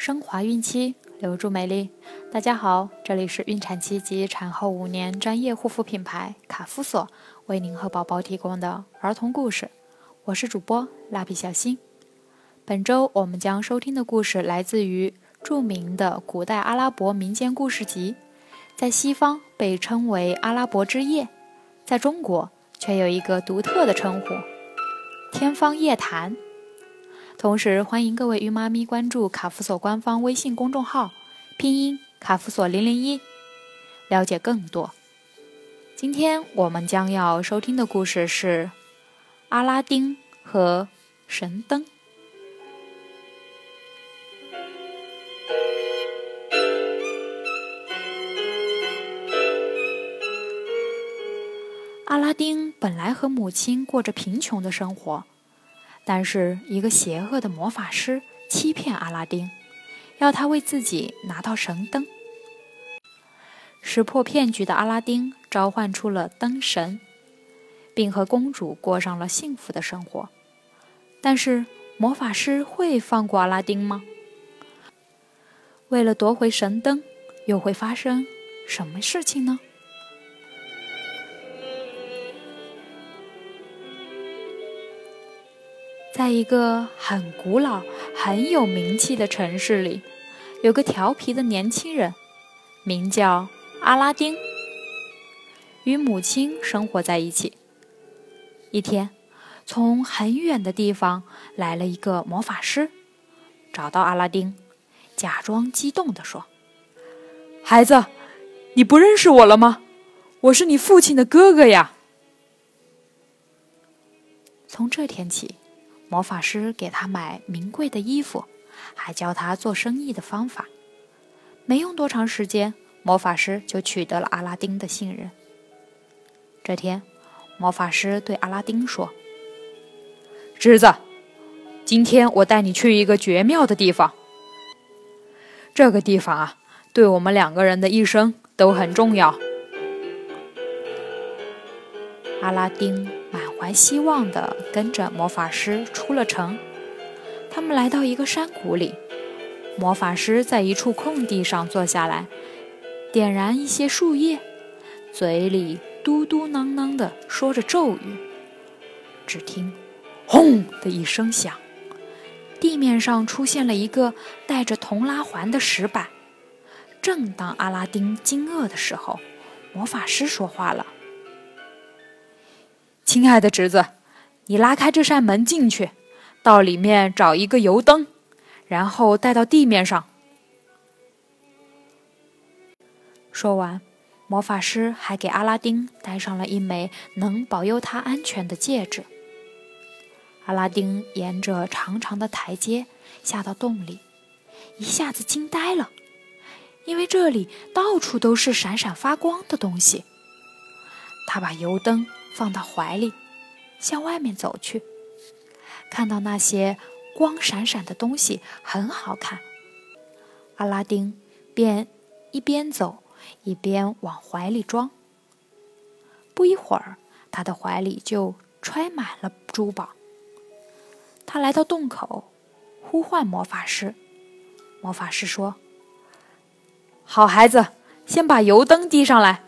升华孕期，留住美丽。大家好，这里是孕产期及产后五年专业护肤品牌卡夫索为您和宝宝提供的儿童故事。我是主播蜡笔小新。本周我们将收听的故事来自于著名的古代阿拉伯民间故事集，在西方被称为《阿拉伯之夜》，在中国却有一个独特的称呼——《天方夜谭》。同时，欢迎各位孕妈咪关注卡夫索官方微信公众号，拼音卡夫索零零一，了解更多。今天我们将要收听的故事是《阿拉丁和神灯》。阿拉丁本来和母亲过着贫穷的生活。但是，一个邪恶的魔法师欺骗阿拉丁，要他为自己拿到神灯。识破骗局的阿拉丁召唤出了灯神，并和公主过上了幸福的生活。但是，魔法师会放过阿拉丁吗？为了夺回神灯，又会发生什么事情呢？在一个很古老、很有名气的城市里，有个调皮的年轻人，名叫阿拉丁，与母亲生活在一起。一天，从很远的地方来了一个魔法师，找到阿拉丁，假装激动地说：“孩子，你不认识我了吗？我是你父亲的哥哥呀！”从这天起。魔法师给他买名贵的衣服，还教他做生意的方法。没用多长时间，魔法师就取得了阿拉丁的信任。这天，魔法师对阿拉丁说：“侄子，今天我带你去一个绝妙的地方。这个地方啊，对我们两个人的一生都很重要。”阿拉丁。怀希望地跟着魔法师出了城。他们来到一个山谷里，魔法师在一处空地上坐下来，点燃一些树叶，嘴里嘟嘟囔囔地说着咒语。只听“轰”的一声响，地面上出现了一个带着铜拉环的石板。正当阿拉丁惊愕的时候，魔法师说话了。亲爱的侄子，你拉开这扇门进去，到里面找一个油灯，然后带到地面上。说完，魔法师还给阿拉丁戴上了一枚能保佑他安全的戒指。阿拉丁沿着长长的台阶下到洞里，一下子惊呆了，因为这里到处都是闪闪发光的东西。他把油灯。放到怀里，向外面走去，看到那些光闪闪的东西很好看，阿拉丁便一边走一边往怀里装。不一会儿，他的怀里就揣满了珠宝。他来到洞口，呼唤魔法师。魔法师说：“好孩子，先把油灯递上来。”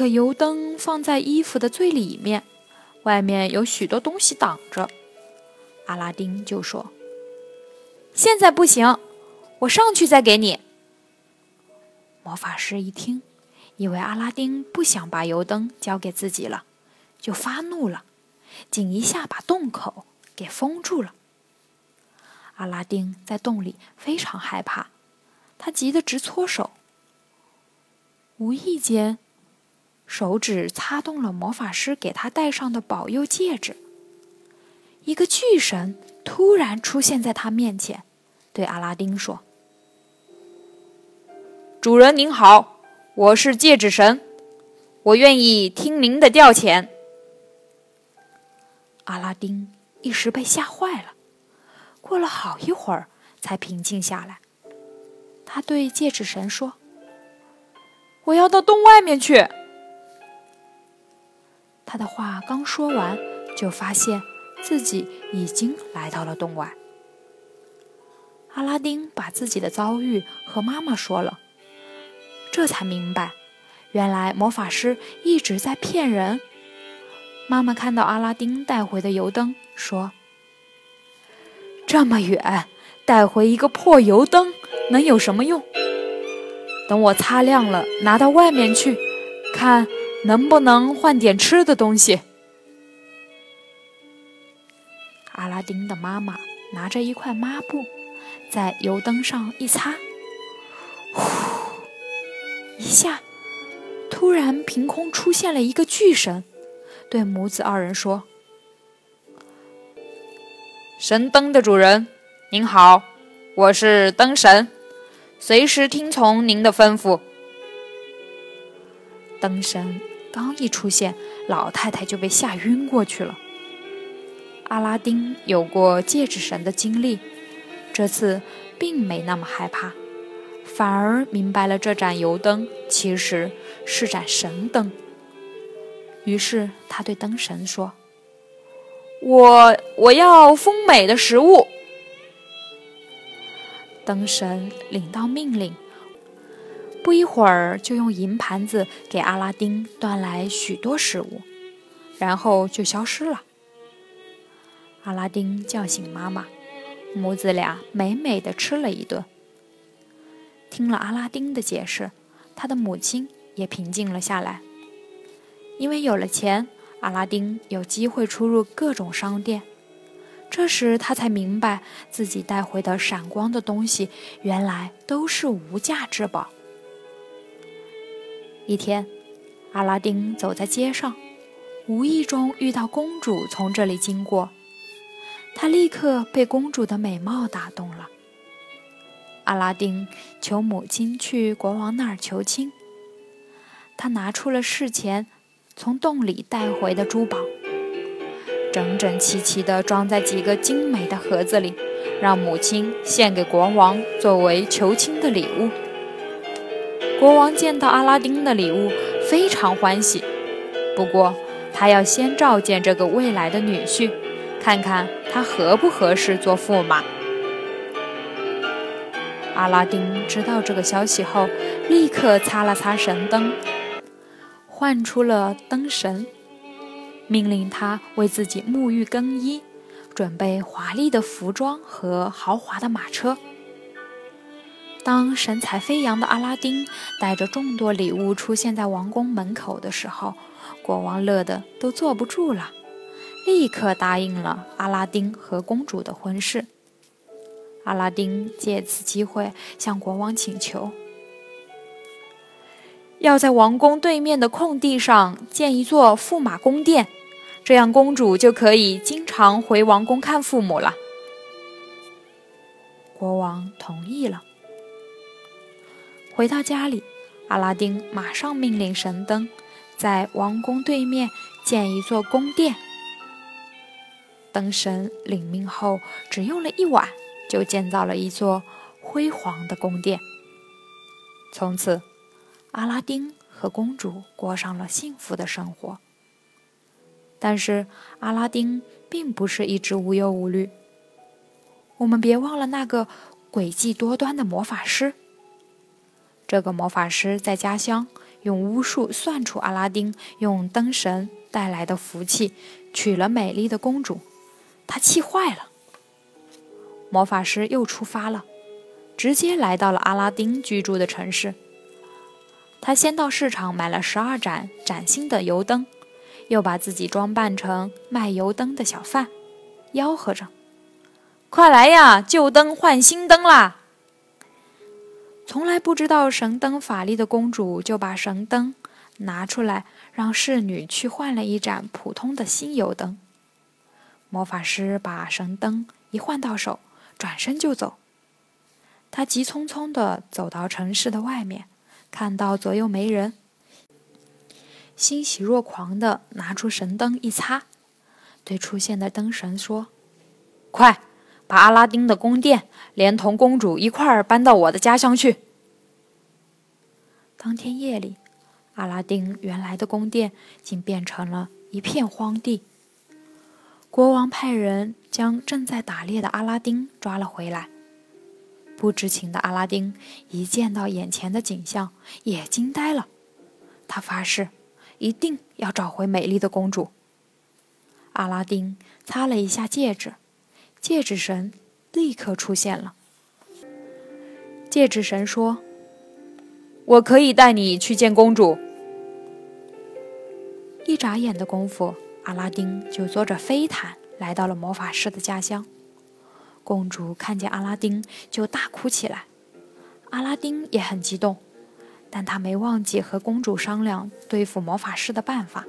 可油灯放在衣服的最里面，外面有许多东西挡着。阿拉丁就说：“现在不行，我上去再给你。”魔法师一听，以为阿拉丁不想把油灯交给自己了，就发怒了，紧一下把洞口给封住了。阿拉丁在洞里非常害怕，他急得直搓手。无意间。手指擦动了魔法师给他戴上的保佑戒指。一个巨神突然出现在他面前，对阿拉丁说：“主人您好，我是戒指神，我愿意听您的调遣。”阿拉丁一时被吓坏了，过了好一会儿才平静下来。他对戒指神说：“我要到洞外面去。”他的话刚说完，就发现自己已经来到了洞外。阿拉丁把自己的遭遇和妈妈说了，这才明白，原来魔法师一直在骗人。妈妈看到阿拉丁带回的油灯，说：“这么远带回一个破油灯，能有什么用？等我擦亮了，拿到外面去，看能不能换点吃的东西。”阿拉丁的妈妈拿着一块抹布。在油灯上一擦，呼！一下，突然凭空出现了一个巨神，对母子二人说：“神灯的主人，您好，我是灯神，随时听从您的吩咐。”灯神刚一出现，老太太就被吓晕过去了。阿拉丁有过戒指神的经历。这次并没那么害怕，反而明白了这盏油灯其实是盏神灯。于是他对灯神说：“我我要丰美的食物。”灯神领到命令，不一会儿就用银盘子给阿拉丁端来许多食物，然后就消失了。阿拉丁叫醒妈妈。母子俩美美的吃了一顿。听了阿拉丁的解释，他的母亲也平静了下来。因为有了钱，阿拉丁有机会出入各种商店。这时他才明白，自己带回的闪光的东西原来都是无价之宝。一天，阿拉丁走在街上，无意中遇到公主从这里经过。他立刻被公主的美貌打动了。阿拉丁求母亲去国王那儿求亲。他拿出了事前从洞里带回的珠宝，整整齐齐地装在几个精美的盒子里，让母亲献给国王作为求亲的礼物。国王见到阿拉丁的礼物，非常欢喜。不过，他要先召见这个未来的女婿。看看他合不合适做驸马。阿拉丁知道这个消息后，立刻擦了擦神灯，唤出了灯神，命令他为自己沐浴更衣，准备华丽的服装和豪华的马车。当神采飞扬的阿拉丁带着众多礼物出现在王宫门口的时候，国王乐得都坐不住了。立刻答应了阿拉丁和公主的婚事。阿拉丁借此机会向国王请求，要在王宫对面的空地上建一座驸马宫殿，这样公主就可以经常回王宫看父母了。国王同意了。回到家里，阿拉丁马上命令神灯在王宫对面建一座宫殿。灯神领命后，只用了一晚，就建造了一座辉煌的宫殿。从此，阿拉丁和公主过上了幸福的生活。但是，阿拉丁并不是一直无忧无虑。我们别忘了那个诡计多端的魔法师。这个魔法师在家乡用巫术算出阿拉丁用灯神带来的福气，娶了美丽的公主。他气坏了，魔法师又出发了，直接来到了阿拉丁居住的城市。他先到市场买了十二盏崭新的油灯，又把自己装扮成卖油灯的小贩，吆喝着：“快来呀，旧灯换新灯啦！”从来不知道神灯法力的公主就把神灯拿出来，让侍女去换了一盏普通的新油灯。魔法师把神灯一换到手，转身就走。他急匆匆地走到城市的外面，看到左右没人，欣喜若狂地拿出神灯一擦，对出现的灯神说：“快，把阿拉丁的宫殿连同公主一块儿搬到我的家乡去。”当天夜里，阿拉丁原来的宫殿竟变成了一片荒地。国王派人将正在打猎的阿拉丁抓了回来。不知情的阿拉丁一见到眼前的景象，也惊呆了。他发誓，一定要找回美丽的公主。阿拉丁擦了一下戒指，戒指神立刻出现了。戒指神说：“我可以带你去见公主。”一眨眼的功夫，阿拉丁就坐着飞毯来到了魔法师的家乡。公主看见阿拉丁就大哭起来，阿拉丁也很激动，但他没忘记和公主商量对付魔法师的办法。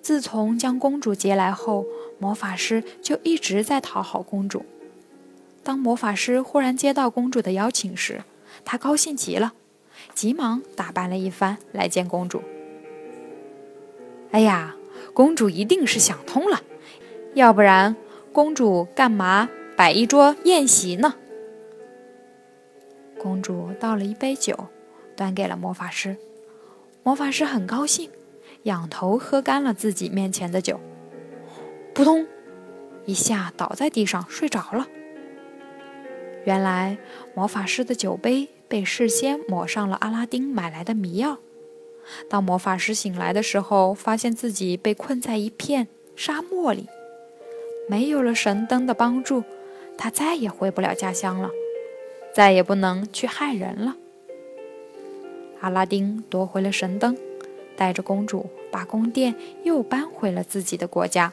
自从将公主接来后，魔法师就一直在讨好公主。当魔法师忽然接到公主的邀请时，他高兴极了，急忙打扮了一番来见公主。哎呀，公主一定是想通了，要不然公主干嘛摆一桌宴席呢？公主倒了一杯酒，端给了魔法师。魔法师很高兴。仰头喝干了自己面前的酒，扑通，一下倒在地上睡着了。原来魔法师的酒杯被事先抹上了阿拉丁买来的迷药。当魔法师醒来的时候，发现自己被困在一片沙漠里，没有了神灯的帮助，他再也回不了家乡了，再也不能去害人了。阿拉丁夺回了神灯。带着公主，把宫殿又搬回了自己的国家。